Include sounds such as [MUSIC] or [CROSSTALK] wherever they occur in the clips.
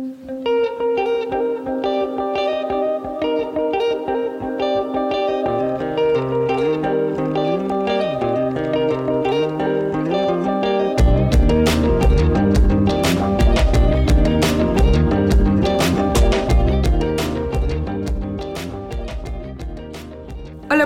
Hola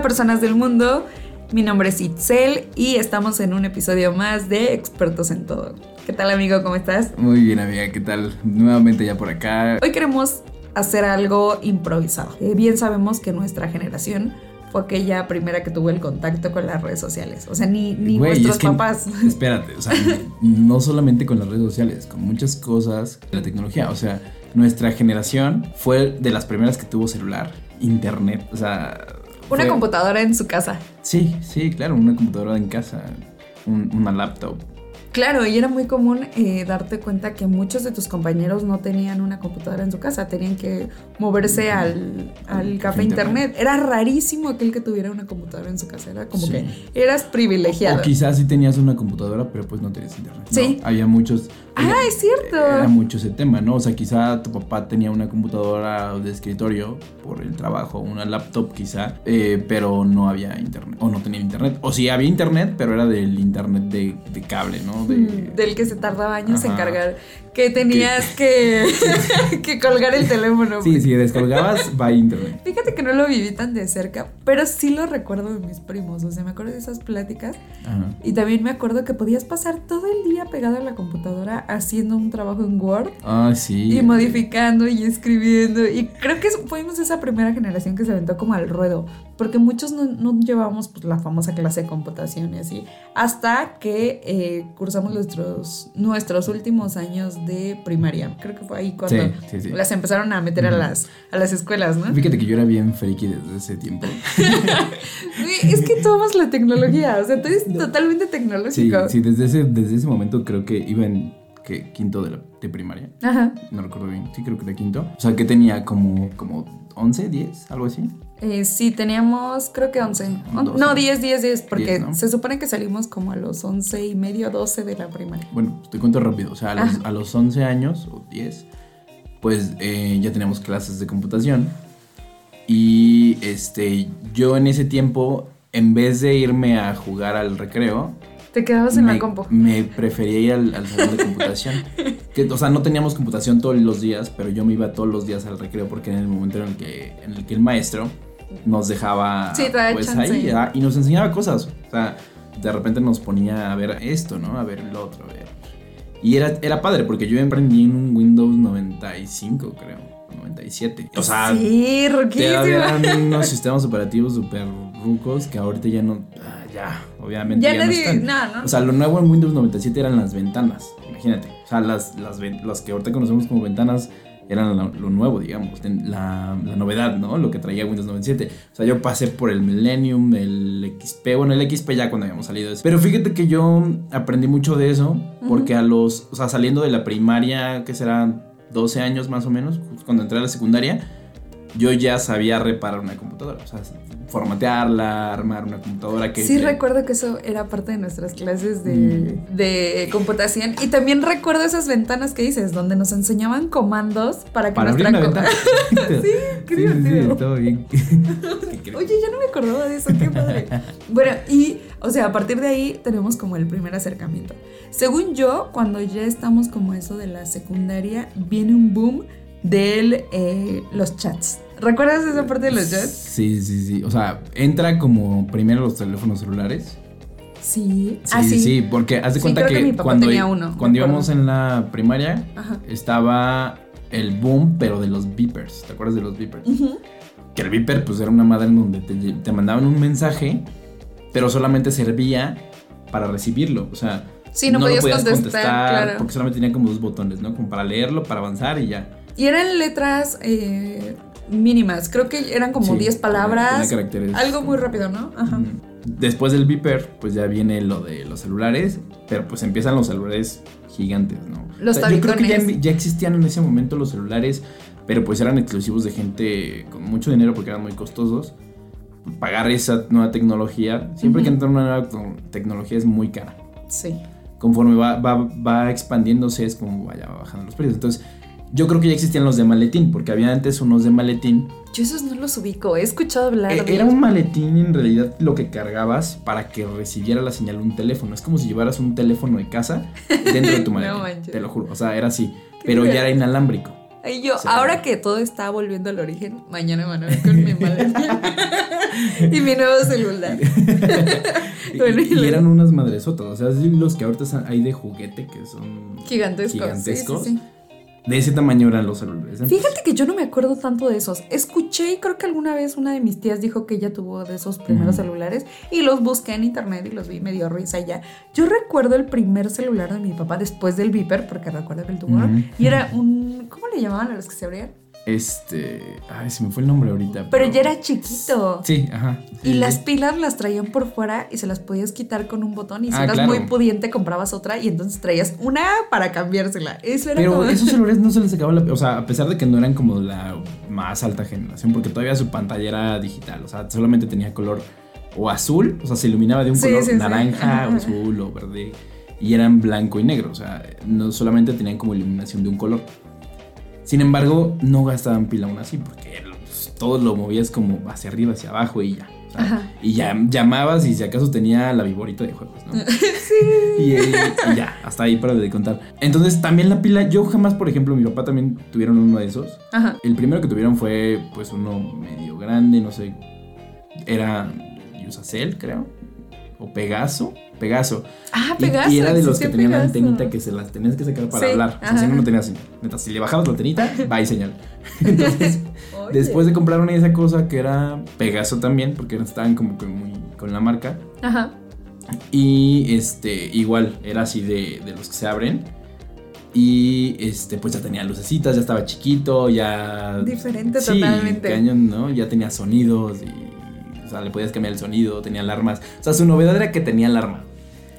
personas del mundo, mi nombre es Itzel y estamos en un episodio más de Expertos en Todo. ¿Qué tal amigo? ¿Cómo estás? Muy bien amiga, ¿qué tal? Nuevamente ya por acá. Hoy queremos hacer algo improvisado. Eh, bien sabemos que nuestra generación fue aquella primera que tuvo el contacto con las redes sociales. O sea, ni, nuestros es que- papás. [LAUGHS] Espérate, o sea, no solamente con las redes sociales, con muchas cosas de la tecnología. O sea, nuestra generación fue de las primeras que tuvo celular, internet, o sea... Una fue- computadora en su casa. Sí, sí, claro, una computadora en casa, un- una laptop. Claro, y era muy común eh, darte cuenta que muchos de tus compañeros no tenían una computadora en su casa, tenían que moverse al, al café Internet. internet. Era rarísimo aquel que tuviera una computadora en su casa, era como Sí. que eras privilegiado. O quizás sí tenías una computadora, pero pues no tenías internet. ¿no? Sí. Había muchos... Ah, es cierto. Era mucho ese tema, ¿no? O sea, quizá tu papá tenía una computadora de escritorio por el trabajo, una laptop quizá, eh, pero no había internet, o no tenía internet. O sí había internet, pero era del internet de, de cable, ¿no? De, Mm, Del que se tardaba años en cargar, que tenías que, que [LAUGHS] colgar el teléfono. Sí, si descolgabas, [LAUGHS] va internet. Fíjate que no lo viví tan de cerca, pero sí lo recuerdo de mis primos. O sea, me acuerdo de esas pláticas Ajá. Y también me acuerdo que podías pasar todo el día pegado a la computadora haciendo un trabajo en Word Ah, sí. y modificando y escribiendo. Y creo que fuimos esa primera generación que se aventó como al ruedo, porque muchos no, no llevábamos pues, la famosa clase de computación y así, hasta que eh, cursamos nuestros, nuestros últimos años de primaria. Creo que fue ahí cuando Sí, sí, sí. las empezaron a meter a, las, a las escuelas, ¿no? Fíjate que yo era bien friki desde ese tiempo. [LAUGHS] Es que tú amas la tecnología, o sea, tú eres totalmente tecnológico. sí, desde ese, desde ese momento creo que iba ¿qué? quinto de, la- de primaria. Ajá. No recuerdo bien. Sí, creo que era quinto. O sea, que tenía como, como 11, 10, algo así. Eh, sí, teníamos creo que 11. On- Doce. No, 10, 10, 10, porque 10, ¿no? se supone que salimos como a los 11 y medio, 12 de la primaria. Bueno, pues te cuento rápido. O sea, a los, a los 11 años o 10, pues eh, ya teníamos clases de computación. Y este, yo en ese tiempo, en vez de irme a jugar al recreo, Te quedabas en me, la compu. me prefería ir al, al salón de computación. que, o sea, no teníamos computación todos los días, pero yo me iba todos los días al recreo porque en el momento en el que, en el, que el maestro nos dejaba Sí, pues chance. ahí ah, y nos enseñaba cosas. O sea, de repente nos ponía a ver esto, ¿no? A ver el otro, a ver. Y era, era padre porque yo emprendí en un Windows 95, creo. 97. O sea, sí, eran unos sistemas operativos súper rucos que ahorita ya no. ah, ya, obviamente. Ya Ya, no nadie, están. no, no. O sea, lo nuevo en Windows 97 eran las ventanas. Imagínate. O sea, las, las, las que ahorita conocemos como ventanas eran lo, lo nuevo, digamos. La, la novedad, ¿no? Lo que traía Windows 97. O sea, yo pasé por el Millennium, el XP. Bueno, el XP ya cuando habíamos salido de eso. Pero fíjate que yo aprendí mucho de eso. Porque a los. O sea, saliendo de la primaria, que será 12 años más o menos, cuando entré a la secundaria. Yo ya sabía reparar una computadora, o sea, formatearla, armar una computadora que... Sí recuerdo que eso era parte de nuestras clases de, Mm. de computación y también recuerdo esas ventanas que dices donde nos enseñaban comandos para que Para abrir nuestra una ventana. [LAUGHS] Sí, qué divertido. estaba bien. [LAUGHS] Qué cre- Oye, ya no me acordaba de eso, qué padre. bueno, y, o sea, a partir de ahí tenemos como el primer acercamiento. Según yo, cuando ya estamos como eso de la secundaria, viene un boom de los chats. ¿Recuerdas esa parte de los chats? Sí, sí, sí. O sea, entra como primero los teléfonos celulares. Sí. Sí, ah, sí, sí, porque haz de Sí, cuenta que que, mi papá cuando, tenía uno, cuando íbamos en la primaria Ajá. estaba el boom, pero de los beepers. ¿Te acuerdas de los beepers? Ujú. Que el beeper pues era una madre en donde te, te mandaban un mensaje, pero solamente servía para recibirlo. O sea, Sí, no, lo podías, contestar, claro. porque solamente tenía como dos botones, ¿no? Como para leerlo, para avanzar y ya. Y eran letras eh, mínimas, creo que eran como Sí, 10 palabras. tenía caracteres. Algo muy rápido, ¿no? Ajá. Después del beeper, pues ya viene lo de los celulares, pero pues empiezan los celulares gigantes, ¿no? Los yo creo que ya, existían en ese momento los celulares, pero pues eran exclusivos de gente con mucho dinero porque eran muy costosos. Pagar esa nueva tecnología, siempre que entra una nueva tecnología es muy cara. Sí. Conforme va, va, va expandiéndose es como vaya bajando los precios. Entonces, Yo creo que ya existían los de maletín, porque había antes unos de maletín. Yo esos no los ubico, he escuchado hablar Eh, de Era un maletín en realidad lo que cargabas para que recibiera la señal un teléfono. Es como si llevaras un teléfono de casa dentro de tu [LAUGHS] No maletín. manches. te lo juro. O sea, era así. Pero ya era inalámbrico. Ay, yo, ahora que todo está volviendo al origen, mañana van a ver con mi maletín [LAUGHS] y mi nuevo celular. [LAUGHS] Y- Bueno, y y, eran unas madresotas. O sea, los que ahorita hay de juguete que son Gigantescos. Gigantescos. Sí, sí, sí. De ese tamaño eran los celulares. Fíjate que yo no me acuerdo tanto de esos. Escuché y creo que alguna vez una de mis tías dijo que ella tuvo de esos primeros celulares y los busqué en internet y los vi y me dio risa ya. Yo recuerdo el primer celular de mi papá después del Viper, porque recuerdo que él tuvo y era un... ¿Cómo le llamaban a los que se abrían? Este. Ay, se me fue el nombre ahorita. Pero ya era chiquito. Sí, ajá. Y sí, las pilas las traían por fuera y se las podías quitar con un botón y si Ah, eras claro. muy pudiente comprabas otra y entonces traías una para cambiársela. Eso era Pero como... esos [LAUGHS] celulares no se les acababa la. O sea, a pesar de que no eran como la más alta generación, porque todavía su pantalla era digital. O sea, solamente tenía color o azul, o sea, se iluminaba de un Sí, color naranja, o azul o verde. Y eran blanco y negro. O sea, no solamente tenían como iluminación de un color. Sin embargo, no gastaban pila aún así, porque pues, todo lo movías como hacia arriba, hacia abajo y ya. Y ya llamabas y si acaso tenía la viborita de juegos, ¿no? [LAUGHS] Y, eh, y ya, hasta ahí para de contar. Entonces, también la pila, yo jamás, por ejemplo, mi papá también tuvieron uno de esos. Ajá. El primero que tuvieron fue, pues, uno medio grande, no sé. Era Usacell, creo. O Pegaso. Pegaso. Ah, Pegaso. Y, era de los que tenían la antenita que se las tenías que sacar para Sí, hablar. O sea, si no, no tenías señal. Neta, si le bajabas la antenita, [LAUGHS] y señal. [LAUGHS] Entonces, después de comprar una de esa cosa que era Pegaso también, porque estaban como que muy con la marca. Ajá. Y este, igual, era así de, de los que se abren. Y este, pues ya tenía lucecitas, ya estaba chiquito, ya. Diferente Sí, totalmente. cañón, ¿no? Ya tenía sonidos y. O sea, le podías cambiar el sonido, tenía alarmas. O sea, su novedad era que tenía alarma.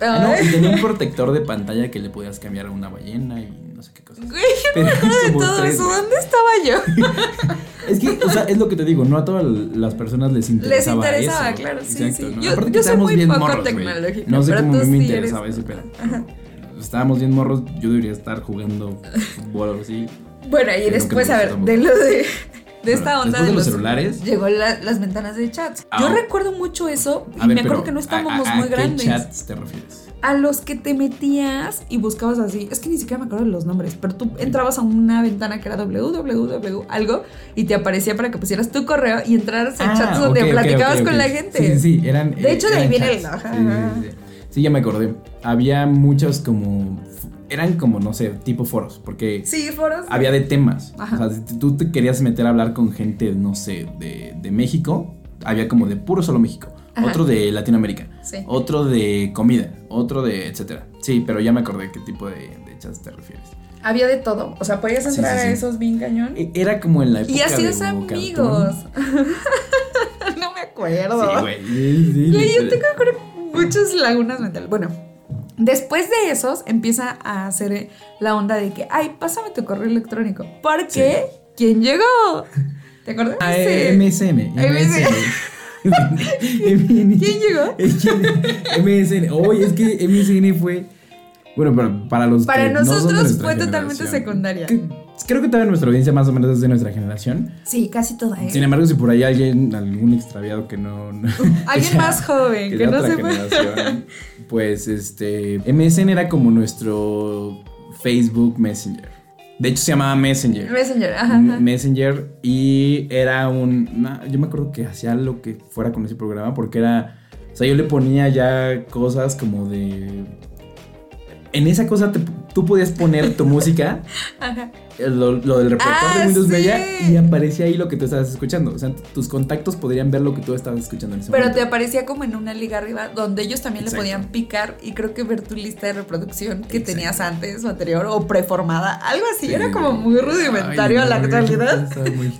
Ah, no, y tenía un [LAUGHS] protector de pantalla que le podías cambiar a una ballena y no sé qué cosas. Güey, Pero de como todo tres, eso. ¿dónde estaba yo? [LAUGHS] Es que, o sea, es lo que te digo, no a todas las personas les interesaba interesaba, eso. claro, sí, Exacto, sí. ¿no? Yo- Aparte yo que soy estábamos muy bien poco morros, tecnológica, No sé pero cómo a mí me sí interesaba eres- ese pedo. pero Estábamos bien morros, yo debería estar jugando fútbol o así. Bueno, y después, a me ver, de lo de, de esta onda después de los celulares. Llegó la- las ventanas de chats. Ah, Yo recuerdo mucho eso y A ver, me acuerdo que no ¿a- estábamos a, a muy qué grandes. chats te refieres? A los que te metías y buscabas así. Es que ni siquiera me acuerdo de los nombres, pero tú entrabas a una ventana que era www algo y te aparecía para que pusieras tu correo y entraras a chats donde Ah, ok, ok, platicabas con la gente. Sí, sí, eran. De hecho, de ahí eran viene el- chats. sí. Sí, ya me acordé. Había muchos como. Eran como, no sé, tipo foros, porque. Sí, foros. había de temas. Ajá. O sea, si tú te querías meter a hablar con gente, no sé, de, de México, había como de puro solo México. Ajá. Otro de Latinoamérica. Sí. Otro de comida. Otro de etcétera. Sí, pero ya me acordé qué tipo de, de chats te refieres. Había de todo. O sea, podías entrar sí, sí. a esos bien cañón. E- Era como en la época Y hacías de amigos. [LAUGHS] No me acuerdo. Sí, güey. sí, sí, Güey, yo tengo muchas lagunas mentales. Bueno, después de esos empieza a hacer la onda de que, ay, pásame tu correo electrónico. Porque, ¿quién llegó? ¿Te acuerdas? Sí. eh, MSN. MSN. MSN. [LAUGHS] ¿Quién llegó? MSN. Oye, es que MSN fue. Bueno, pero para los Para que nosotros fue totalmente secundaria. que- creo que toda nuestra audiencia más o menos es de nuestra generación. Sí, casi toda, ¿eh? Sin embargo, si por ahí hay alguien, algún extraviado que no. no- [LAUGHS] Alguien [LAUGHS] más joven, que no sepa. generación, Pues este. MSN era como nuestro Facebook Messenger. De hecho, se llamaba Messenger. Messenger, ajá. Messenger y era un una- yo me acuerdo que hacía lo que fuera con ese programa porque era o sea yo le ponía ya cosas como de en esa cosa te- tú podías poner tu música [LAUGHS] Ajá. Eh, lo, lo del Ah, de Windows sí. Media y aparecía ahí lo que tú estabas escuchando o sea tus contactos podrían ver lo que tú estabas escuchando en ese Pero te aparecía como en una liga arriba donde ellos también Exacto. le podían picar y creo que ver tu lista de reproducción que Exacto. tenías antes o anterior o preformada, algo así. Sí, Era como muy rudimentario Ay, a la actualidad.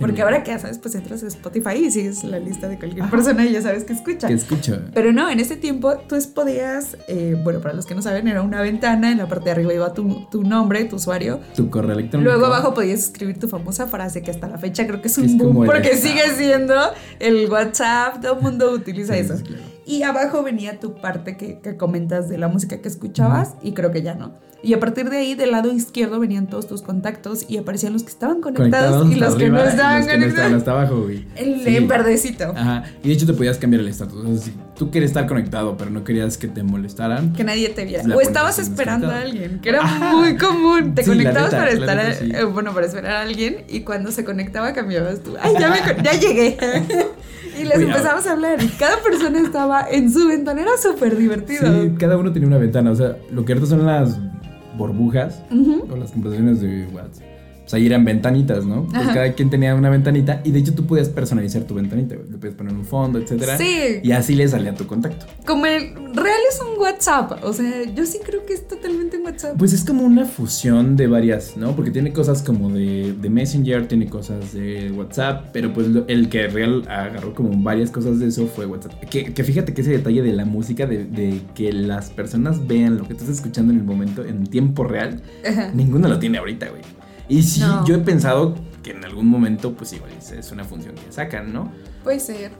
Porque ahora que ya sabes, pues entras a Spotify y sigues la lista de cualquier persona y ya sabes que escucha. que escucha Pero no, en ese tiempo tú podías, eh, bueno, para los que no saben, era una ventana, en la parte de arriba iba tu, tu nombre, tu usuario. tu correo electrónico Luego abajo podías escribir tu famosa frase que hasta la fecha creo que es un es boom porque sigue siendo el WhatsApp, todo el mundo utiliza Sí, eso. claro. Y abajo venía tu parte que, que comentas de la música que escuchabas y creo que ya no. Y a partir de ahí, del lado izquierdo venían todos tus contactos y aparecían los que estaban conectados, y los que no estaban los que no estaban hasta abajo, güey. El sí. verdecito. Ajá. Y de hecho te podías cambiar el estatus. O sea, si tú querías estar conectado, pero no querías que te molestaran. Que nadie te viera. O estabas esperando a alguien, que era muy común. Te conectabas para estar, eh, bueno, para esperar a alguien y cuando se conectaba cambiabas tú. Ay, ya, me, [LAUGHS] ya llegué. [LAUGHS] Y les empezamos a hablar. Y cada persona estaba en su ventana. Era súper divertido. Sí, cada uno tenía una ventana. O sea, lo que ahorita son las burbujas o las conversaciones de WhatsApp o sea, ahí eran ventanitas, ¿no? Pues cada quien tenía una ventanita y de hecho tú podías personalizar tu ventanita, Le podías poner un fondo, etcétera. Sí. Y así le salía tu contacto. Como el real es un WhatsApp. O sea, yo sí creo que es totalmente un WhatsApp. Pues es como una fusión de varias, ¿no? Porque tiene cosas como de, de Messenger, tiene cosas de WhatsApp, pero pues el que real agarró como varias cosas de eso fue WhatsApp. Que, que fíjate que ese detalle de la música, de, de, que las personas vean lo que estás escuchando en el momento, en tiempo real, ninguno lo tiene ahorita, güey. Y sí, yo he pensado que en algún momento, pues igual es una función que sacan, ¿no? Puede ser.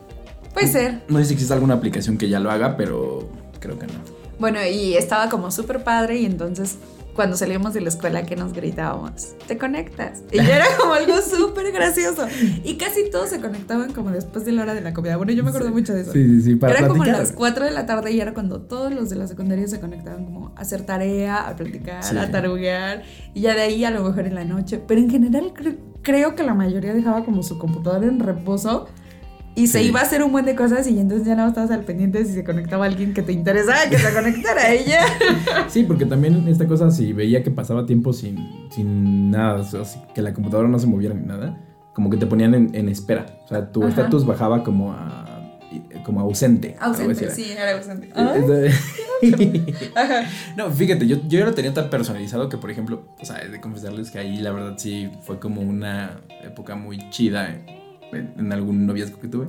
Puede ser. No sé si existe alguna aplicación que ya lo haga, pero creo que no. Bueno, y estaba como súper padre y entonces cuando salíamos de la escuela que nos gritábamos, te conectas. Y [LAUGHS] era como algo súper gracioso. Y casi todos se conectaban como después de la hora de la comida. Bueno, yo me acuerdo mucho de eso. Sí, sí, sí. Para era como a las 4 de la tarde y era cuando todos los de la secundaria se conectaban como a hacer tarea, a platicar, a taruguear. Y ya de ahí a lo mejor en la noche. Pero en general creo que la mayoría dejaba como su computadora en reposo y se iba a hacer un buen de cosas y entonces ya no estabas al pendiente si se conectaba alguien que te interesaba que se conectara a ella. [LAUGHS] Sí, porque también esta cosa, si veía que pasaba tiempo sin, sin nada, o sea, que la computadora no se moviera ni nada, como que te ponían en, espera. O sea, tu estatus bajaba como a como ausente. Ausente, sí, era ausente. [LAUGHS] no, fíjate, yo, yo ya lo tenía tan personalizado que, por ejemplo, o sea, de confesarles que ahí la verdad sí fue como una época muy chida en algún noviazgo que tuve.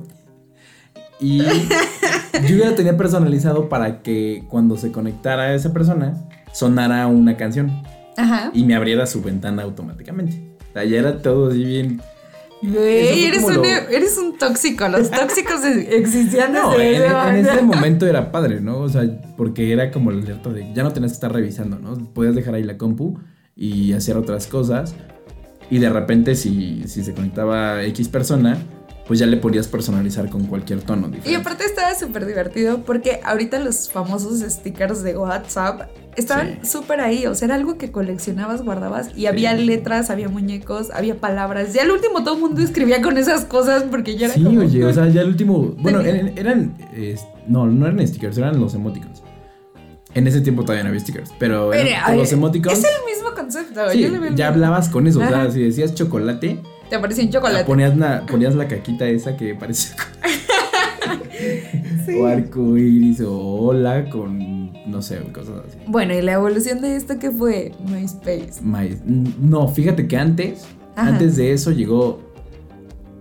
Y yo ya lo tenía personalizado para que cuando se conectara a esa persona sonara una canción. Ajá. Y me abriera su ventana automáticamente. O sea, ya era todo así bien. eres un, eres un tóxico. Los [LAUGHS] tóxicos existían no, [LAUGHS] en, en, ese momento era padre, ¿no? O sea, porque era como el alerta de ya no tenías que estar revisando, ¿no? Podías dejar ahí la compu y hacer otras cosas. Y de repente si, si se conectaba X persona, pues ya le podías personalizar con cualquier tono. Y aparte estaba súper divertido porque ahorita los famosos stickers de WhatsApp estaban súper ahí, o sea, era algo que coleccionabas, guardabas y había letras, había muñecos, había palabras. Ya al último todo el mundo escribía con esas cosas porque ya era Sí, oye, o sea, ya al último, bueno, eran, no, no eran stickers, eran los emoticons. En ese tiempo todavía no había stickers, pero los emoticons. Es el mismo concepto. Sí, ya hablabas con eso. O sea, si decías chocolate. Te aparecía un chocolate. Ponías la, ponías la caquita esa que parece. [LAUGHS] O arco iris o hola con. No sé, cosas así. Bueno, ¿y la evolución de esto qué fue? MySpace. My, no, fíjate que antes. Antes de eso llegó.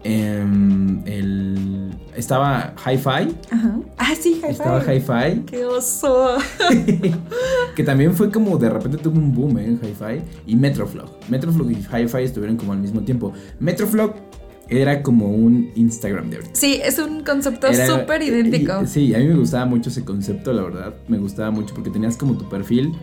El estaba Hi-Fi. Ajá. Ah, sí, Hi-Fi. Estaba Hi-Fi. ¡Qué oso! [LAUGHS] que también fue como de repente tuvo un boom en ¿eh? Hi-Fi. Y Metroflog. Metroflog y Hi-Fi estuvieron como al mismo tiempo. Metroflog era como un Instagram de ahorita. Sí, es un concepto súper idéntico. sí, a mí me gustaba mucho ese concepto, la verdad. Me gustaba mucho porque tenías como tu perfil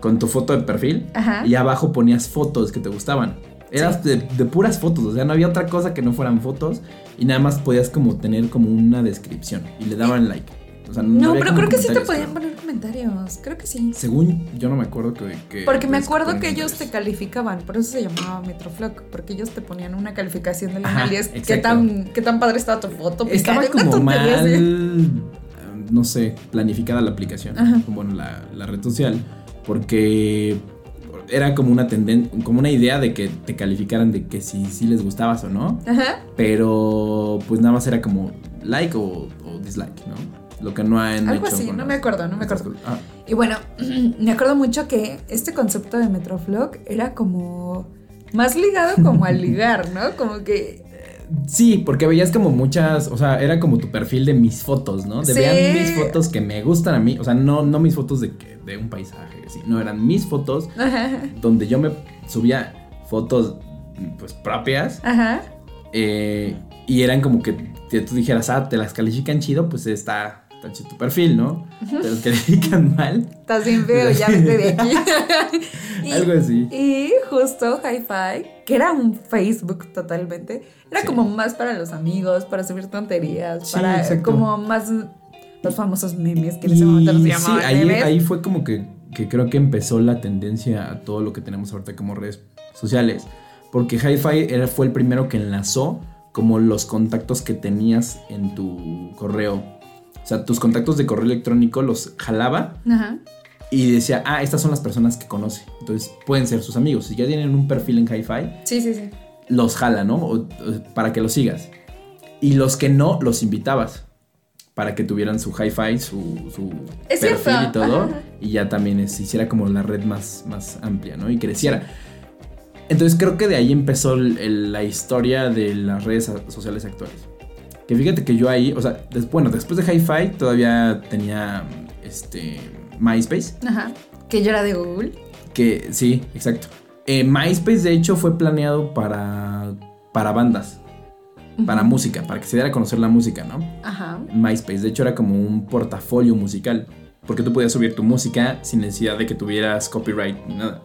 con tu foto de perfil Ajá. y abajo ponías fotos que te gustaban. Eras de, puras fotos, o sea, no había otra cosa que no fueran fotos y nada más podías como tener como una descripción y le daban like. O sea, no, pero creo que sí te podían poner comentarios, creo que sí. Según yo no me acuerdo que... porque me acuerdo que ellos te calificaban, por eso se llamaba Metroflock, porque ellos te ponían una calificación de la qué tan, qué tan padre estaba tu foto. Estaba como mal, no sé, planificada la aplicación, bueno, la, la red social, porque era como una tendencia, como una idea de que te calificaran de que si, si les gustabas o no. Ajá. Pero pues nada más era como like o, dislike, ¿no? Lo que no han Algo así, no me acuerdo, no me acuerdo. Ah. Y bueno, [CLEARS THROAT] me acuerdo mucho que este concepto de Metroflog era como más ligado como al ligar, ¿no? [LAUGHS] Como que Sí, porque veías como muchas, o sea, era como tu perfil de mis fotos, ¿no? De vean mis fotos que me gustan a mí, o sea, no, no mis fotos de, de un paisaje, sí, no, eran mis fotos donde yo me subía fotos, pues, propias. Ajá. Eh, y eran como que, tú dijeras, ah, te las califican chido, pues está, está chido tu perfil, ¿no? Los que dedican mal. Estás bien feo, ya vete de aquí. [LAUGHS] y, Algo así. Y justo Hi-Fi, que era un Facebook totalmente, era Sí. como más para los amigos, para subir tonterías, Sí, para exacto. como más los famosos memes que en ese momento los sí, llamaban ahí, memes. ahí fue como que, que creo que empezó la tendencia a todo lo que tenemos ahorita como redes sociales. Porque Hi-Fi fue el primero que enlazó como los contactos que tenías en tu correo. O sea, tus contactos de correo electrónico los jalaba Ajá. y decía, ah, estas son las personas que conoce. Entonces pueden ser sus amigos. Si ya tienen un perfil en Hi-Fi, Sí, sí, sí. los jala, ¿no? O- o- para que los sigas. Y los que no, los invitabas. Para que tuvieran su hi-fi, su, su Es perfil cierto, y todo. ajá. Y ya también se hiciera como la red más, más amplia, ¿no? Y creciera. Entonces creo que de ahí empezó el- el- la historia de las redes sociales actuales. Que fíjate que yo ahí, o sea, des- bueno, después de hi-fi todavía tenía este MySpace. Ajá. Que yo era de Google. Que sí, exacto. Eh, MySpace de hecho fue planeado para, para bandas, para música, para que se diera a conocer la música, ¿no? Ajá. MySpace de hecho era como un portafolio musical, porque tú podías subir tu música sin necesidad de que tuvieras copyright ni nada.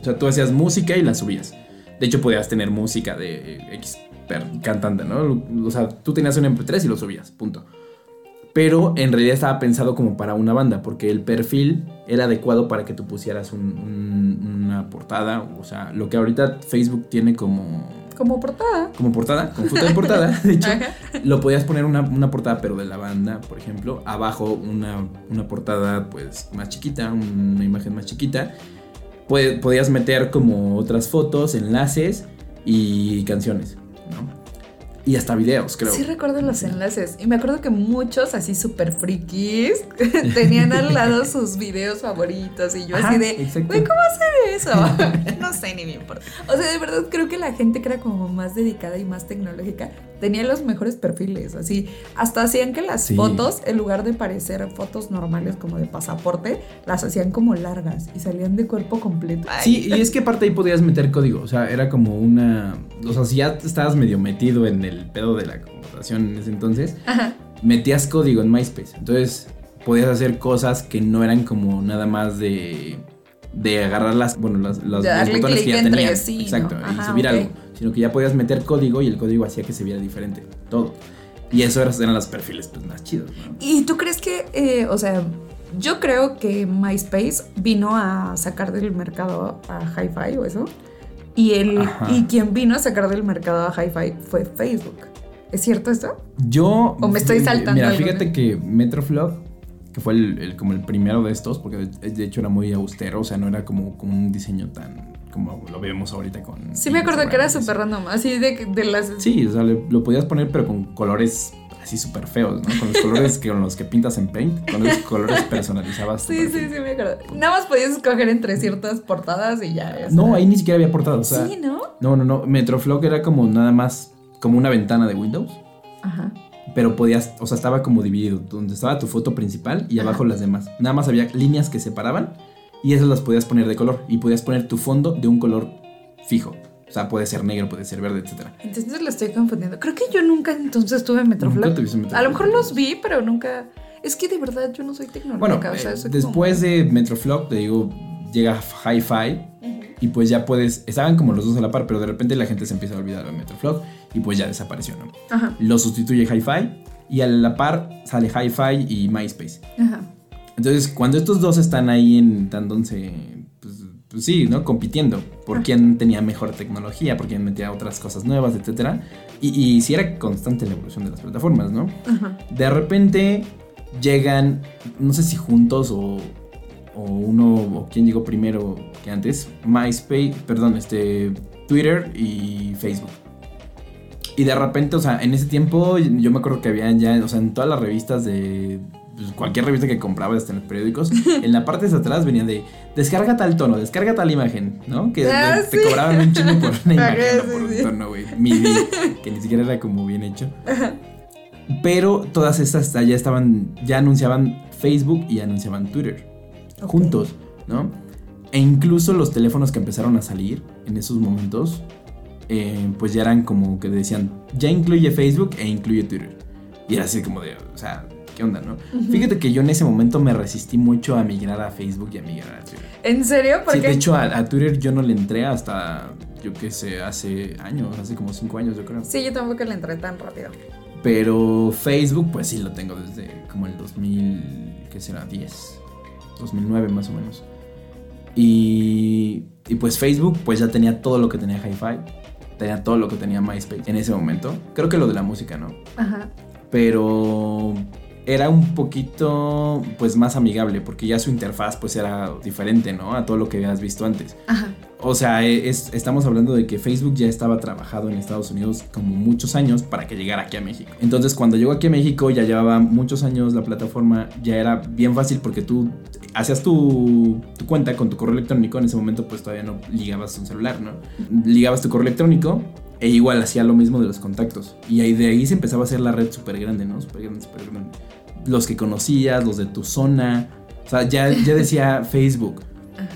O sea, tú hacías música y la subías. De hecho podías tener música de X cantante, ¿no? O sea, tú tenías un MP3 y lo subías, punto. Pero en realidad estaba pensado como para una banda, porque el perfil era adecuado para que tú pusieras un- un- una portada, o sea, lo que ahorita Facebook tiene como, Como portada. como portada, como foto de portada, de hecho, Ajá. lo podías poner una, una portada, pero de la banda, por ejemplo, abajo una, una portada pues más chiquita, una imagen más chiquita, podías meter como otras fotos, enlaces y canciones, ¿no? Y hasta videos, creo. Sí recuerdo los enlaces. Y me acuerdo que muchos así súper frikis [LAUGHS] tenían al lado sus videos favoritos. Y yo Ajá, así de, güey, ¿cómo hacer eso? [LAUGHS] no sé, ni me importa. O sea, de verdad creo que la gente que era como más dedicada y más tecnológica tenía los mejores perfiles. Así, hasta hacían que las Sí. fotos, en lugar de parecer fotos normales como de pasaporte, las hacían como largas y salían de cuerpo completo. Ay, Sí, y es que aparte ahí podías meter código, o sea, era como una... O sea, si ya estabas medio metido en el pedo de la computación en ese entonces, Ajá. metías código en MySpace. Entonces podías hacer cosas que no eran como nada más de... De agarrar las, bueno, las, los botones que ya ¿no? Exacto, y subir algo. Sino que ya podías meter código y el código hacía que se viera diferente. Todo. Y eso eran, los perfiles pues, más chidos, ¿no? ¿Y tú crees que, eh, o sea, yo creo que MySpace vino a sacar del mercado a Hi-Fi o eso? Y, el, Ajá. y quien vino a sacar del mercado a Hi-Fi fue Facebook. ¿Es cierto esto? Yo. ¿O me estoy saltando Mira, fíjate que Metroflog, que fue el, el- como el primero de estos, porque de, de hecho era muy austero, o sea, no era como, como un diseño tan. como lo vemos ahorita con. Sí, me acuerdo que era súper random. Así de, de las. Sí, o sea, le- lo podías poner, pero con colores así súper feos, ¿no? Con los colores que, con los que pintas en Paint, con los colores personalizabas. Sí, sí, sí, me acuerdo. Nada más podías escoger entre ciertas portadas y ya. o sea. No, ahí ni siquiera había portada, o sea. Sí, ¿no? No, no, no. Metroflog era como nada más. como una ventana de Windows. Ajá. Pero podías, o sea, estaba como dividido, donde estaba tu foto principal y abajo las demás. Nada más había líneas que separaban y esas las podías poner de color. Y podías poner tu fondo de un color fijo. O sea, puede ser negro, puede ser verde, etc. Entonces lo estoy confundiendo. Creo que yo nunca entonces tuve Metroflog. A lo mejor los vi, pero nunca. Es que de verdad yo no soy tecnológica. Bueno, o sea, eh, soy después de Metroflog, te digo, llega Hi-Fi como- y pues ya puedes. Estaban como los dos a la par, pero de repente la gente se empieza a olvidar de Metroflog y pues ya desapareció, ¿no? Ajá. Lo sustituye Hi-Fi y a la par sale Hi-Fi y MySpace. Ajá. Entonces, cuando estos dos están ahí en dándose, pues, pues sí, ¿no? Compitiendo por quién tenía mejor tecnología, por quién metía otras cosas nuevas, etcétera. Y, y sí era constante la evolución de las plataformas, ¿no? Ajá. De repente llegan, no sé si juntos o, o uno, o quién llegó primero que antes, MySpace, perdón, este, Twitter y Facebook. Y de repente, o sea, en ese tiempo yo me acuerdo que habían ya, o sea, en todas las revistas de pues, cualquier revista que compraba, hasta en los periódicos, [LAUGHS] en la parte de atrás venía de descarga tal tono, descarga tal imagen, ¿no? Que Ah, te sí. cobraban un chingo por una [LAUGHS] imagen, no por un tono, güey, MIDI, que ni siquiera era como bien hecho. Pero todas estas ya estaban, ya anunciaban Facebook y anunciaban Twitter Juntos, ¿no? E incluso los teléfonos que empezaron a salir en esos momentos, eh, pues ya eran como que decían, ya incluye Facebook e incluye Twitter. Y era así como de, o sea, qué onda, ¿no? Fíjate que yo en ese momento me resistí mucho a migrar a Facebook y a migrar a Twitter. ¿En serio? ¿Por Sí, qué? de hecho a, a Twitter yo no le entré hasta, yo qué sé, hace años, hace como cinco años yo creo. Sí, yo tampoco le entré tan rápido. Pero Facebook, pues sí lo tengo desde como el 2000, ¿qué será? 10, 2009 más o menos. Y, y pues Facebook, pues ya tenía todo lo que tenía Hi-Fi, tenía todo lo que tenía MySpace en ese momento. Creo que lo de la música, ¿no? Ajá. Pero era un poquito, pues más amigable, porque ya su interfaz, pues era diferente, ¿no? A todo lo que habías visto antes. Ajá. O sea, es, estamos hablando de que Facebook ya estaba trabajado en Estados Unidos como muchos años para que llegara aquí a México. Entonces, cuando llegó aquí a México, ya llevaba muchos años la plataforma, ya era bien fácil porque tú hacías tu, tu cuenta con tu correo electrónico. En ese momento, pues todavía no ligabas un celular, ¿no? Ligabas tu correo electrónico e igual hacía lo mismo de los contactos. Y ahí de ahí se empezaba a hacer la red súper grande, ¿no? Súper grande, súper grande. Los que conocías, los de tu zona. O sea, ya, ya decía [LAUGHS] Facebook Ajá.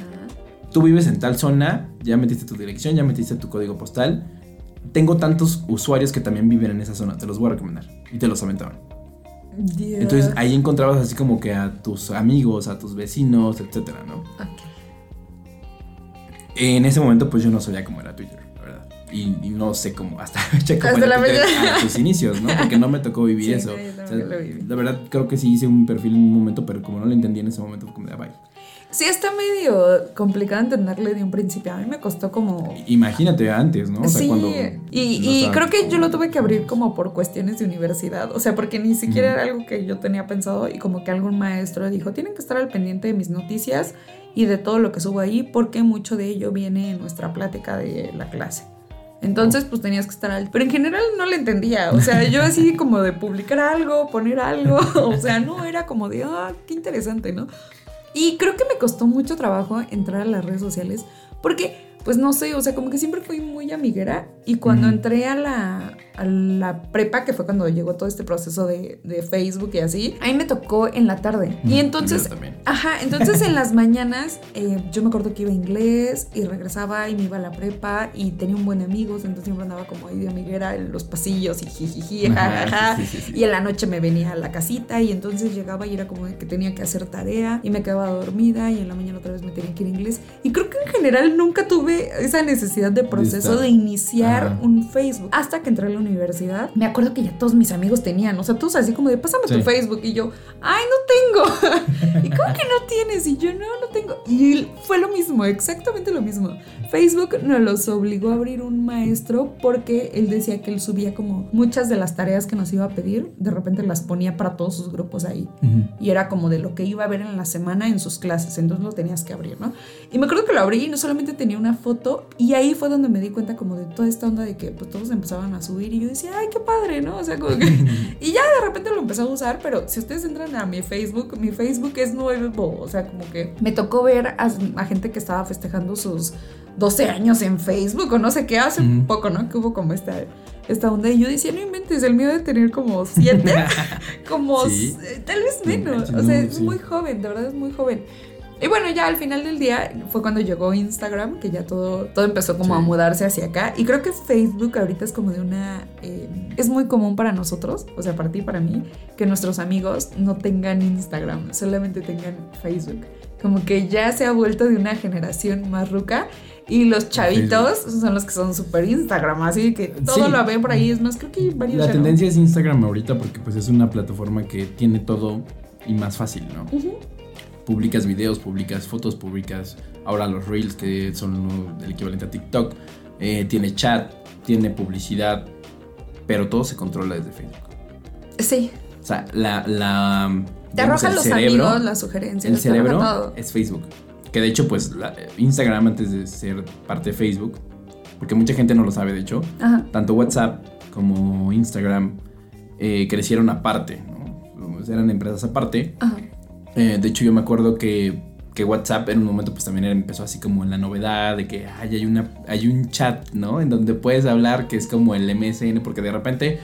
tú vives en tal zona, ya metiste tu dirección, ya metiste tu código postal. Tengo tantos usuarios que también viven en esa zona, te los voy a recomendar. Y te los aventaban. Dios. Entonces ahí encontrabas así como que a tus amigos, a tus vecinos, etcétera, ¿no? Ok. En ese momento pues yo no sabía cómo era Twitter. Y, y no sé cómo, hasta cómo Hasta la fecha. a sus inicios, ¿no? Porque no me tocó vivir [LAUGHS] Sí, eso. no, O sea, la verdad creo que sí hice un perfil en un momento, pero como no lo entendí en ese momento como de "Ah, bye. Sí, está medio complicado entenderle de un principio. A mí me costó como. Imagínate antes, ¿no? O sea, sí, cuando y, no y estaba- creo que yo lo tuve que abrir como por cuestiones de universidad, o sea, porque ni siquiera era algo que yo tenía pensado y como que algún maestro dijo, tienen que estar al pendiente de mis noticias y de todo lo que subo ahí porque mucho de ello viene en nuestra plática de la clase. Entonces, pues tenías que estar al... Pero en general no le entendía, o sea, yo así [LAUGHS] como de publicar algo, poner algo, o sea, no era como de, ah, qué interesante, ¿no? Y creo que me costó mucho trabajo entrar a las redes sociales porque, pues no sé, o sea, como que siempre fui muy amiguera y cuando entré a la, a la prepa, que fue cuando llegó todo este proceso de, de Facebook y así, ahí me tocó en la tarde. Y entonces... yo también. Ajá, entonces en las mañanas eh, yo me acuerdo que iba a inglés y regresaba y me iba a la prepa y tenía un buen amigos, entonces siempre andaba como ahí de amiguera en los pasillos y jijiji, jajaja. sí, sí, sí, sí. Y en la noche me venía a la casita y entonces llegaba y era como que tenía que hacer tarea y me quedaba dormida y en la mañana otra vez me tenía que ir a inglés. Y creo que en general nunca tuve esa necesidad de proceso de iniciar Un Facebook. Hasta que entré a la universidad, me acuerdo que ya todos mis amigos tenían, o sea, todos así como de pásame tu. Facebook y yo, ay, no tengo. [LAUGHS] ¿Y cómo que no tienes? Y yo, no, no tengo. Y fue lo mismo, exactamente lo mismo. Facebook nos los obligó a abrir un maestro porque él decía que él subía como muchas de las tareas que nos iba a pedir, de repente las ponía para todos sus grupos ahí. Y era como de lo que iba a ver en la semana en sus clases, entonces lo tenías que abrir, ¿no? Y me acuerdo que lo abrí y no solamente tenía una foto, y ahí fue donde me di cuenta como de toda esta onda de que pues todos empezaban a subir y yo decía, ay, qué padre, ¿no? O sea, como que... [LAUGHS] y ya de repente lo empecé a usar, pero si ustedes entran a mi Facebook, mi Facebook es nuevo, o sea, como que me tocó ver a, a gente que estaba festejando sus 12 años en Facebook o no sé qué, hace poco, ¿no? Que hubo como esta, esta onda y yo decía, no inventes, el mío de tener como 7, [LAUGHS] como Sí. s- tal vez No menos, o sea, es muy joven, de verdad es muy joven. Y bueno, ya al final del día fue cuando llegó Instagram, que ya todo, todo empezó como Sí. a mudarse hacia acá. Y creo que Facebook ahorita es como de una... eh, es muy común para nosotros, o sea, para ti y para mí, que nuestros amigos no tengan Instagram, solamente tengan Facebook. Como que ya se ha vuelto de una generación más ruca. Y los chavitos son los que son súper Instagram, así que todo Sí. lo ven por ahí. Es más, creo que hay varios La ya no. tendencia es Instagram ahorita porque pues es una plataforma que tiene todo y más fácil, ¿no? Ujú. Publicas videos, publicas fotos, publicas ahora los reels que son el equivalente a TikTok. Eh, tiene chat, tiene publicidad, pero todo se controla desde Facebook. Sí, O sea, la... la te arrojan los cerebro, amigos, las sugerencias. El cerebro todo. es Facebook. Que de hecho, pues la- Instagram antes de ser parte de Facebook, porque mucha gente no lo sabe, de hecho, Ajá. tanto WhatsApp como Instagram eh, crecieron aparte, ¿no? Eran empresas aparte. Ajá. Eh, de hecho, yo me acuerdo que, que WhatsApp en un momento pues también empezó así como en la novedad de que ay, hay, una, hay un chat, ¿no? En donde puedes hablar que es como el MSN, porque de repente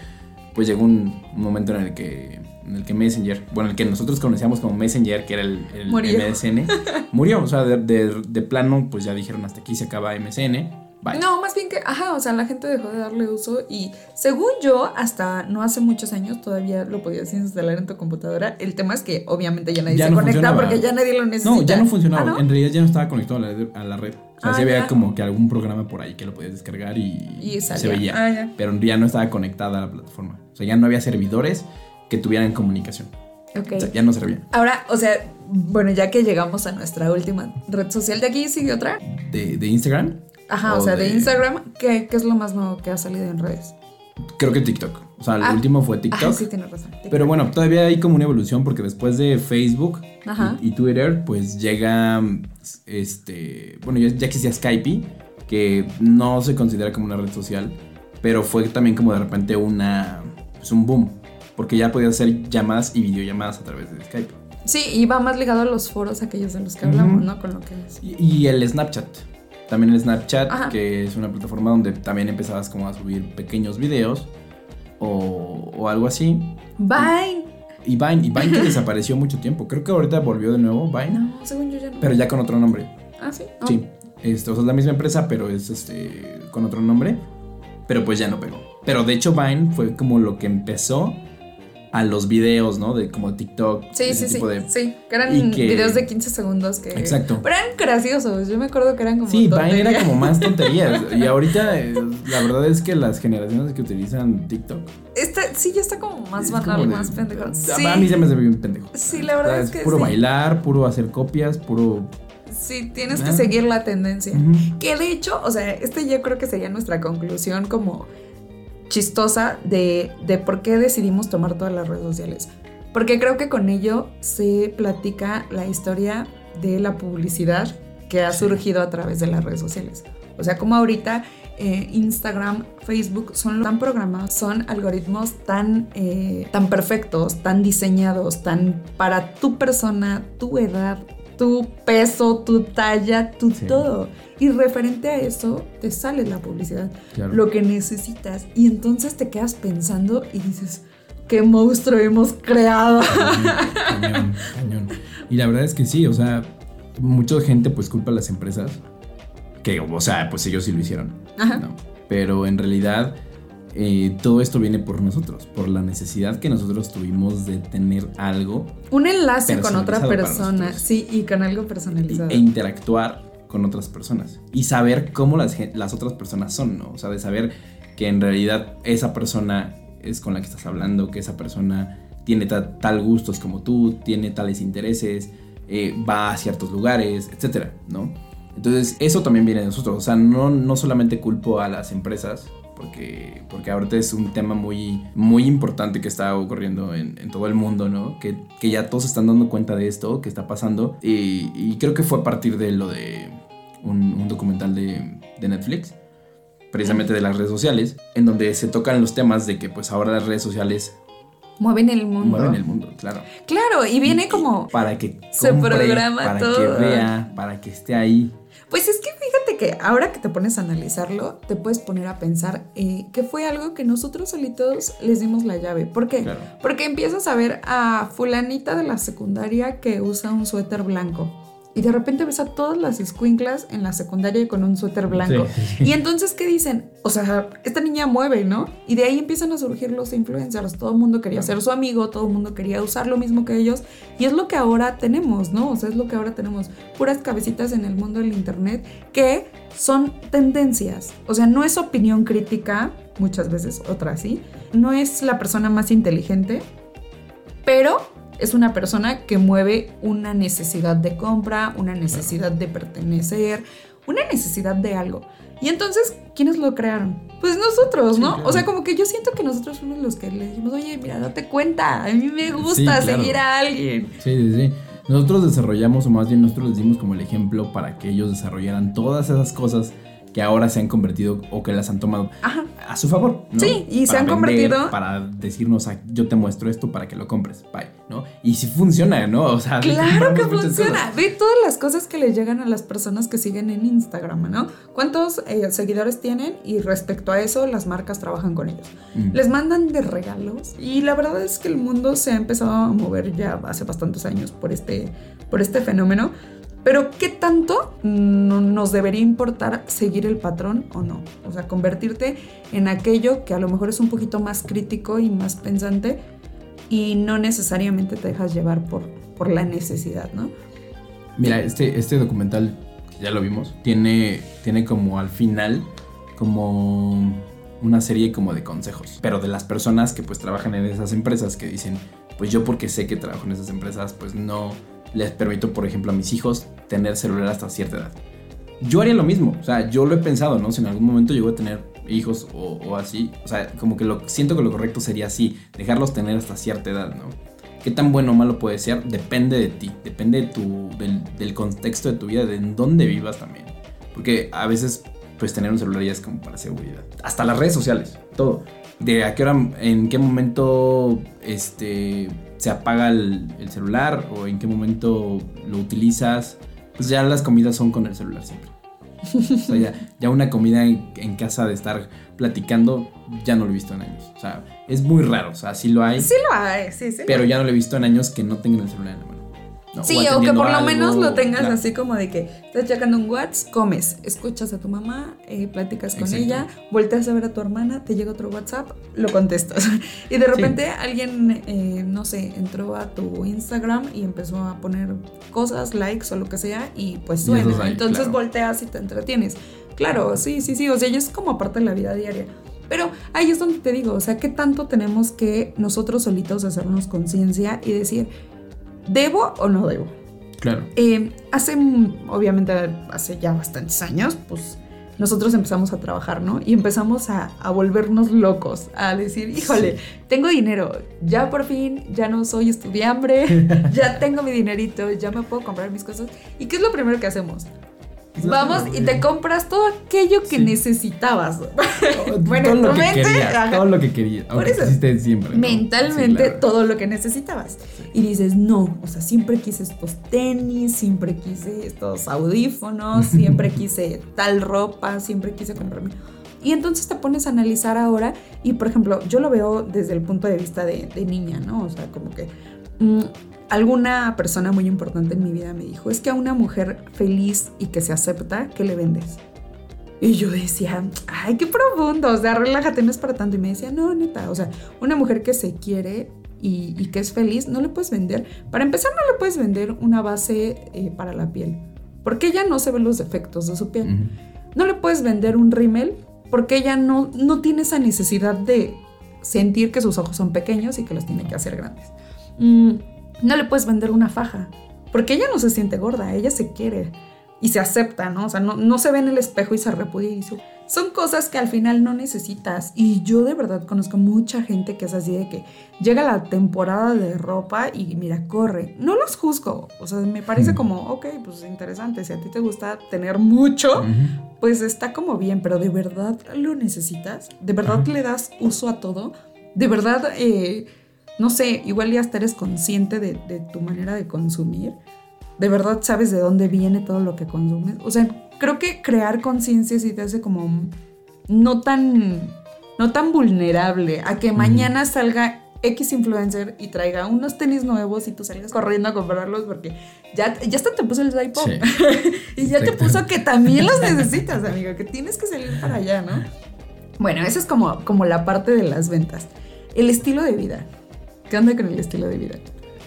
pues llegó un, un momento en el que en el que Messenger, bueno, el que nosotros conocíamos como Messenger, que era el, el Murió. MSN, [LAUGHS] murió. O sea, de, de- de plano, pues ya dijeron hasta aquí se acaba MSN. Bye. No, más bien que, ajá, o sea, la gente dejó de darle uso y según yo, hasta no hace muchos años todavía lo podías instalar en tu computadora. El tema es que obviamente ya nadie Ya se no conecta funcionaba. porque ya nadie lo necesita. No, ya no funcionaba. Ah, ¿no? En realidad ya no estaba conectado a la, a la red. O sea, Ah, se veía ya. como que algún programa por ahí que lo podías descargar y, Y se veía. Ah. Pero ya no estaba conectada a la plataforma. O sea, ya no había servidores que tuvieran comunicación. O sea, ya no servía. Ahora, o sea, bueno, ya que llegamos a nuestra última red social, ¿de aquí sigue otra? De, de Instagram, Ajá, o, O sea, de, de- Instagram, ¿qué, qué es lo más nuevo que ha salido en redes? creo que TikTok. O sea, el Ah. último fue TikTok. Ah, sí, tienes razón. Pero bueno, todavía hay como una evolución porque después de Facebook Ajá. y, y Twitter, pues llega este, bueno, ya, ya existía Skype, que no se considera como una red social, pero fue también como de repente una, pues un boom, porque ya podías hacer llamadas y videollamadas a través de Skype. Sí, y va más ligado a los foros aquellos de los que hablamos. ¿no? Con lo que es. Y, y el Snapchat. También el Snapchat, Ajá. que es una plataforma donde también empezabas como a subir pequeños videos o, o algo así. Vine. Y Vine, y Vine que [LAUGHS] desapareció mucho tiempo. Creo que ahorita volvió de nuevo Vine, No, según yo ya no. pero ya con otro nombre. Ah, sí. No. Sí. Este, o sea, es la misma empresa, pero es este con otro nombre. Pero pues ya no pegó. Pero de hecho Vine fue como lo que empezó a los videos, ¿no? De como TikTok. Sí, ese sí, sí. de- Sí, que eran que- videos de 15 segundos que. Exacto. Pero eran graciosos. Yo me acuerdo que eran como. Sí, Vine era como más [LAUGHS] tonterías. y ahorita eh, la verdad es que las generaciones que utilizan TikTok. Esta, sí, ya está como más banal, de- más pendejo. A- Sí, A mí se me hace bien pendejo. Sí, la verdad O sea, es que puro sí. bailar, puro hacer copias, puro. sí, tienes que Ah. seguir la tendencia. Que de hecho, o sea, este yo creo que sería nuestra conclusión como chistosa de, de por qué decidimos tomar todas las redes sociales. Porque creo que con ello se platica la historia de la publicidad que ha surgido a través de las redes sociales. O sea, como ahorita eh, Instagram, Facebook son tan programados, son algoritmos tan, eh, tan perfectos, tan diseñados, tan para tu persona, tu edad, tu peso, tu talla, tu Sí. todo. Y referente a eso, te sale la publicidad, Claro. lo que necesitas. Y entonces te quedas pensando y dices, ¿qué monstruo hemos creado? Cañón, cañón. Y la verdad es que sí, o sea, mucha gente pues culpa a las empresas. Que, o sea, pues ellos sí lo hicieron. Ajá. ¿no? Pero en realidad eh, todo esto viene por nosotros, por la necesidad que nosotros tuvimos de tener algo Un enlace con otra persona, sí, y con algo personalizado. e interactuar con otras personas. Y saber cómo las, las otras personas son, ¿no? O sea, de saber que en realidad esa persona es con la que estás hablando, que esa persona tiene ta- tal gustos como tú, tiene tales intereses, eh, va a ciertos lugares, etcétera, ¿no? Entonces, eso también viene de nosotros. O sea, no, no solamente culpo a las empresas, porque, porque ahorita es un tema muy, muy importante que está ocurriendo en, en todo el mundo, ¿no? Que, que ya todos se están dando cuenta de esto, que está pasando. Y, y creo que fue a partir de lo de un, un documental de, de Netflix, precisamente de las redes sociales, en donde se tocan los temas de que pues ahora las redes sociales Mueven el mundo. mueven el mundo, claro. Claro, y viene como... Para que se compre, programa para que vea, para que esté ahí. Pues es que fíjate que ahora que te pones a analizarlo, te puedes poner a pensar eh, que fue algo que nosotros solitos les dimos la llave. ¿Por qué? Claro. Porque empiezas a ver a fulanita de la secundaria que usa un suéter blanco. Y de repente ves a todas las escuinclas en la secundaria con un suéter blanco. Sí. Y entonces, ¿qué dicen? O sea, esta niña mueve, ¿no? Y de ahí empiezan a surgir los influencers. Todo el mundo quería ser su amigo, todo el mundo quería usar lo mismo que ellos. Y es lo que ahora tenemos, ¿no? O sea, es lo que ahora tenemos. Puras cabecitas en el mundo del Internet que son tendencias. O sea, no es opinión crítica, muchas veces otra sí. No es la persona más inteligente, pero es una persona que mueve una necesidad de compra, una necesidad de pertenecer, una necesidad de algo. Y entonces, ¿quiénes lo crearon? Pues nosotros, Sí, ¿no? claro. O sea, como que yo siento que nosotros fuimos los que le dijimos, oye, mira, date cuenta, a mí me gusta claro. seguir a alguien. Sí, sí, sí. Nosotros desarrollamos, o más bien nosotros les dimos como el ejemplo para que ellos desarrollaran todas esas cosas que ahora se han convertido o que las han tomado Ajá. a su favor, ¿no? Sí, y se Para han convertido- Para decirnos, "Ah, yo te muestro esto para que lo compres, bye, ¿no? Y si funciona, ¿no? O sea, Claro que funciona. Ve todas las cosas que le llegan a las personas que siguen en Instagram, ¿no? ¿Cuántos eh, seguidores tienen? Y respecto a eso, las marcas trabajan con ellos. Mm. Les mandan de regalos. Y la verdad es que el mundo se ha empezado a mover ya hace bastantes años por este, por este fenómeno. Pero ¿qué tanto nos debería importar seguir el patrón o no? O sea, convertirte en aquello que a lo mejor es un poquito más crítico y más pensante y no necesariamente te dejas llevar por, por la necesidad, ¿no? Mira, este, este documental, ya lo vimos, tiene, tiene como al final como una serie como de consejos, pero de las personas que pues trabajan en esas empresas que dicen, pues yo porque sé que trabajo en esas empresas, pues no les permito, por ejemplo, a mis hijos tener celular hasta cierta edad. Yo haría lo mismo, o sea, yo lo he pensado, ¿no? Si en algún momento llego a tener hijos o, así, o sea, como que lo siento que lo correcto sería así, dejarlos tener hasta cierta edad, ¿no? Qué tan bueno o malo puede ser, depende de ti, depende de tu, del, del contexto de tu vida, de en dónde vivas también. Porque a veces, pues tener un celular ya es como para seguridad. Hasta las redes sociales, todo. De a qué hora, en qué momento, este, se apaga el, celular o en qué momento lo utilizas. Pues ya las comidas son con el celular siempre. O sea, ya, una comida en, casa de estar platicando, ya no lo he visto en años. O sea, es muy raro. O sea, sí lo hay. Sí lo hay, sí, sí. Pero ya no lo he visto en años que no tengan el celular mano sí, o, que por lo menos lo tengas así como de que estás checando un WhatsApp, comes, escuchas a tu mamá, eh, platicas con ella, volteas a ver a tu hermana, te llega otro WhatsApp, lo contestas. [LAUGHS] y de repente alguien, eh, no sé, entró a tu Instagram y empezó a poner cosas, likes o lo que sea, y pues suena. Entonces volteas y te entretienes. Claro, sí, sí, sí. O sea, ya es como parte de la vida diaria. Pero ahí es donde te digo, o sea, ¿qué tanto tenemos que nosotros solitos hacernos conciencia y decir, ¿Debo o no debo? Claro. Eh, hace, obviamente, hace ya bastantes años, pues nosotros empezamos a trabajar, ¿no? Y empezamos a, volvernos locos, a decir, híjole, tengo dinero, ya por fin, ya no soy estudiambre, [LAUGHS] ya tengo mi dinerito, ya me puedo comprar mis cosas. ¿Y qué es lo primero que hacemos? Vamos y te compras todo aquello que necesitabas. [LAUGHS] bueno, todo lo que querías, todo lo que querías. Por eso, siempre. Mentalmente, todo lo que necesitabas. Y dices, no, o sea, siempre quise estos tenis, siempre quise estos audífonos, [LAUGHS] siempre quise tal ropa, siempre quise comprarme. Y entonces te pones a analizar ahora, y por ejemplo, yo lo veo desde el punto de vista de, niña, ¿no? O sea, como que mm, alguna persona muy importante en mi vida me dijo, es que a una mujer feliz y que se acepta, ¿qué le vendes? Y yo decía, ay, qué profundo, o sea, relájate, no es para tanto. Y me decía, no, neta, o sea, una mujer que se quiere y, que es feliz, no le puedes vender, para empezar, no le puedes vender una base eh, para la piel, porque ella no se ve los defectos de su piel. No le puedes vender un rímel, porque ella no, no tiene esa necesidad de sentir que sus ojos son pequeños y que los tiene que hacer grandes. Mm, no le puedes vender una faja, porque ella no se siente gorda, ella se quiere y se acepta, ¿no? O sea, no, se ve en el espejo y se repudia y dice, son cosas que al final no necesitas. Y yo de verdad conozco mucha gente que es así de que llega la temporada de ropa y mira, corre. No los juzgo, o sea, me parece como, ok, pues interesante, si a ti te gusta tener mucho, pues está como bien, pero de verdad lo necesitas, de verdad le das uso a todo, de verdad... Eh, no sé, igual ya hasta eres consciente de, tu manera de consumir. De verdad sabes de dónde viene todo lo que consumes. O sea, creo que crear conciencia sí te hace como no tan, no tan vulnerable a que mañana salga X influencer y traiga unos tenis nuevos y tú salgas corriendo a comprarlos porque ya, ya hasta te puso el iPod [LAUGHS] y ya te puso que también los necesitas, amigo, que tienes que salir para allá, ¿no? Bueno, esa es como, como la parte de las ventas. El estilo de vida. ¿Qué onda con el estilo de vida?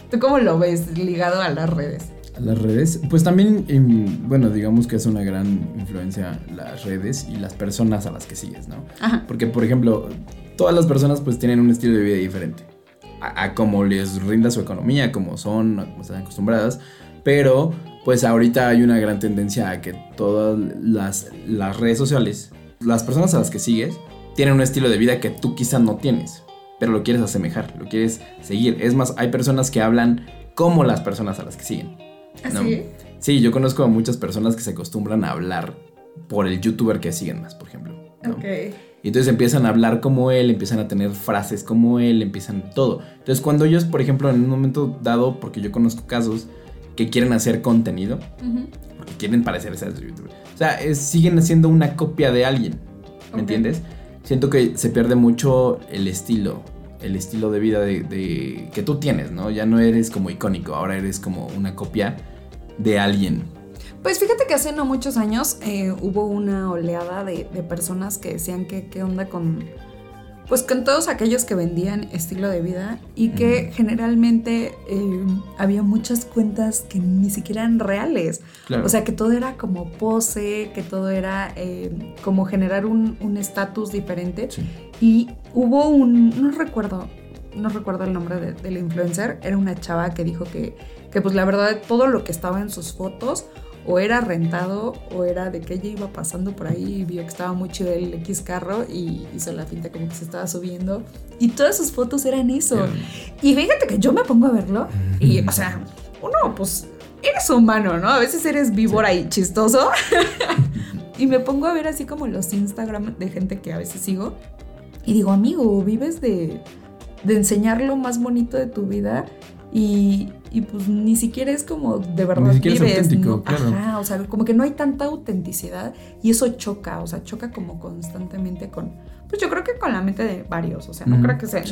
¿Tú cómo lo ves ligado a las redes? A las redes, pues también, em, bueno, digamos que es una gran influencia las redes y las personas a las que sigues, ¿no? Ajá. Porque, por ejemplo, todas las personas pues tienen un estilo de vida diferente. A, cómo les rinda su economía, como son, como están acostumbradas. Pero, pues ahorita hay una gran tendencia a que todas las, las redes sociales, las personas a las que sigues, tienen un estilo de vida que tú quizá no tienes pero lo quieres asemejar, lo quieres seguir. Es más, hay personas que hablan como las personas a las que siguen. ¿Así? ¿Ah, sí, yo conozco a muchas personas que se acostumbran a hablar por el youtuber que siguen más, por ejemplo. Ok. Y entonces empiezan a hablar como él, empiezan a tener frases como él, empiezan todo. Entonces cuando ellos, por ejemplo, en un momento dado, porque yo conozco casos que quieren hacer contenido, porque quieren parecerse a youtuber. O sea, siguen haciendo una copia de alguien, ¿me entiendes? siento que se pierde mucho el estilo, el estilo de vida de, que tú tienes, ¿no? Ya no eres como icónico, ahora eres como una copia de alguien Pues fíjate que hace no muchos años eh, hubo una oleada de, de personas que decían que qué onda con pues con todos aquellos que vendían estilo de vida y que generalmente eh, había muchas cuentas que ni siquiera eran reales. O sea, que todo era como pose, que todo era eh, como generar un estatus diferente. Y hubo un, no recuerdo, no recuerdo el nombre de, del influencer, era una chava que dijo que, que pues la verdad todo lo que estaba en sus fotos o era rentado o era de que ella iba pasando por ahí y vio que estaba muy chido el X carro y hizo la finta como que se estaba subiendo. Y todas sus fotos eran eso. Y fíjate que yo me pongo a verlo y, o sea, uno, pues, eres humano, ¿no? A veces eres víbora y chistoso. [LAUGHS] y me pongo a ver así como los Instagram de gente que a veces sigo. Y digo, amigo, vives de, de enseñar lo más bonito de tu vida y, y pues ni siquiera es como de verdad ni siquiera vives, es auténtico, claro. Ajá, o sea, como que no hay tanta autenticidad y eso choca, o sea, choca como constantemente con, pues yo creo que con la mente de varios, o sea, no creo que sea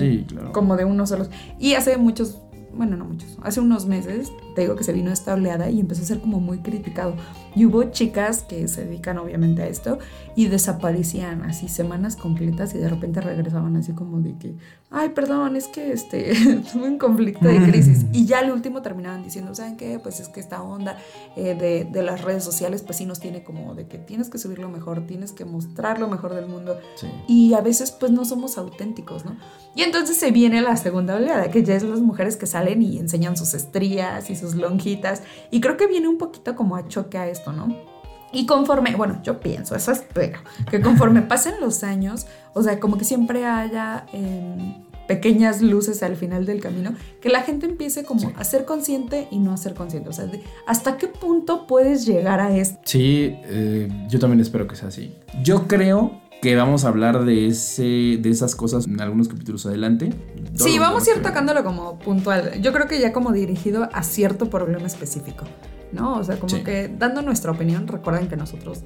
como de uno solo. Y hace muchos, bueno, no muchos, hace unos meses, te digo que se vino esta oleada y empezó a ser como muy criticado. Y hubo chicas que se dedican obviamente a esto y desaparecían así semanas completas y de repente regresaban así como de que, ay, perdón, es que este, [LAUGHS] tuve un conflicto de crisis. Y ya al último terminaban diciendo, ¿saben qué? Pues es que esta onda eh, de, de, las redes sociales pues sí nos tiene como de que tienes que subir lo mejor, tienes que mostrar lo mejor del mundo. Y a veces pues no somos auténticos, ¿no? Y entonces se viene la segunda oleada, que ya es las mujeres que salen y enseñan sus estrías y sus lonjitas. Y creo que viene un poquito como a choque a esto ¿no? Y conforme, bueno, yo pienso, eso espero, que conforme pasen los años, o sea, como que siempre haya em, pequeñas luces al final del camino, que la gente empiece como a ser consciente y no a ser consciente. O sea, ¿hasta qué punto puedes llegar a esto? Sí, eh, yo también espero que sea así. Yo creo que vamos a hablar de, ese, de esas cosas en algunos capítulos adelante. sí, vamos a ir tocándolo como puntual. Yo creo que ya como dirigido a cierto problema específico. ¿no? O sea, como que dando nuestra opinión, recuerden que nosotros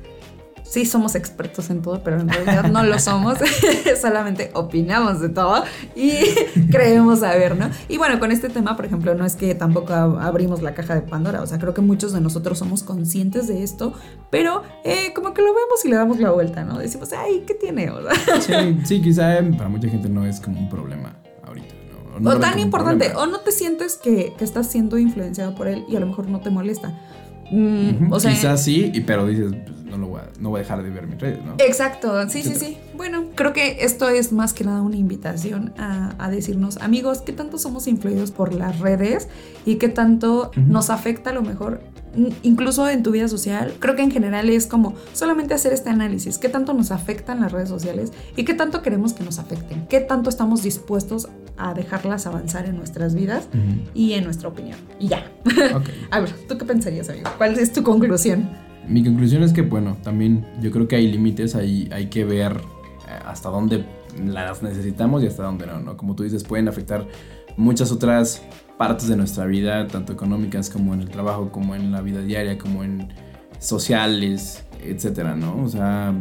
sí somos expertos en todo, pero en realidad no lo somos, [LAUGHS] solamente opinamos de todo y [LAUGHS] creemos saber, ¿no? Y bueno, con este tema, por ejemplo, no es que tampoco abrimos la caja de Pandora, o sea, creo que muchos de nosotros somos conscientes de esto, pero eh, como que lo vemos y le damos la vuelta, ¿no? Decimos, ay, ¿qué tiene? sí, sí, quizá para mucha gente no es como un problema o tan importante, o no te sientes que, que, estás siendo influenciado por él y a lo mejor no te molesta. Mm, o sea, Quizás sí, pero dices, pues, no, lo voy a, no voy a dejar de ver mis redes, ¿no? Exacto, sí, sí, sí. Bueno, creo que esto es más que nada una invitación a, a decirnos, amigos, ¿qué tanto somos influidos por las redes y qué tanto nos afecta a lo mejor incluso en tu vida social, creo que en general es como solamente hacer este análisis, qué tanto nos afectan las redes sociales y qué tanto queremos que nos afecten, qué tanto estamos dispuestos a dejarlas avanzar en nuestras vidas y en nuestra opinión. Y ya. [LAUGHS] a ver, ¿tú qué pensarías, amigo? ¿Cuál es tu conclusión? Mi conclusión es que, bueno, también yo creo que hay límites, hay, hay que ver eh, hasta dónde las necesitamos y hasta dónde no, ¿no? Como tú dices, pueden afectar muchas otras partes de nuestra vida, tanto económicas como en el trabajo, como en la vida diaria, como en sociales, etcétera, ¿no? O sea,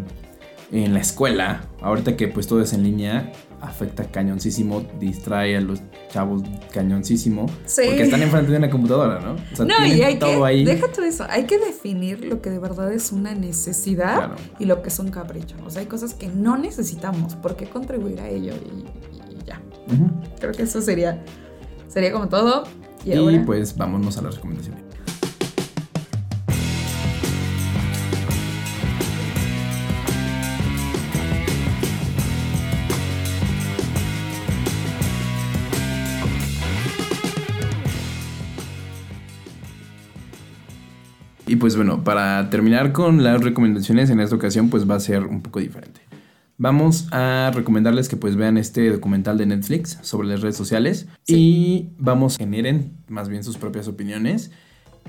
en la escuela, ahorita que pues todo es en línea, afecta cañoncísimo, distrae a los chavos cañoncísimo. Sí. Porque están enfrente de una computadora, ¿no? O sea, no, y hay todo que, ahí. Déjate eso, hay que definir lo que de verdad es una necesidad y lo que es un capricho. O sea, hay cosas que no necesitamos, ¿por qué contribuir a ello? Y, ya. Creo que eso sería Sería como todo. Y, pues vámonos a las recomendaciones. Pues bueno, para terminar con las recomendaciones en esta ocasión, pues va a ser un poco diferente vamos a recomendarles que pues vean este documental de Netflix sobre las redes sociales y vamos a generen más bien sus propias opiniones.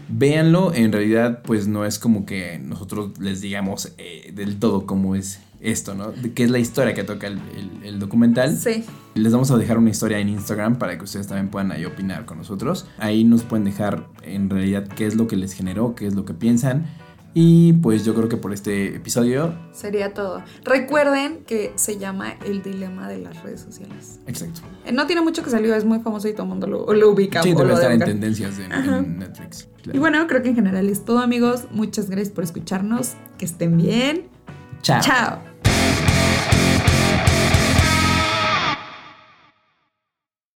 Véanlo, en realidad pues no es como que nosotros les digamos eh, del todo cómo es esto, ¿no? Qué es la historia que toca el, documental. Sí. Les vamos a dejar una historia en Instagram para que ustedes también puedan ahí opinar con nosotros. Ahí nos pueden dejar en realidad qué es lo que les generó, qué es lo que piensan Y pues yo creo que por este episodio. Sería todo. Recuerden que se llama El Dilema de las Redes Sociales. Exacto. Eh, No tiene mucho que salió, es muy famoso y todo el mundo lo, lo ubica. Sí, debe estar en tendencias en, Netflix. claro. Y bueno, creo que en general es todo, amigos. Muchas gracias por escucharnos. Que estén bien. Chao. Chao.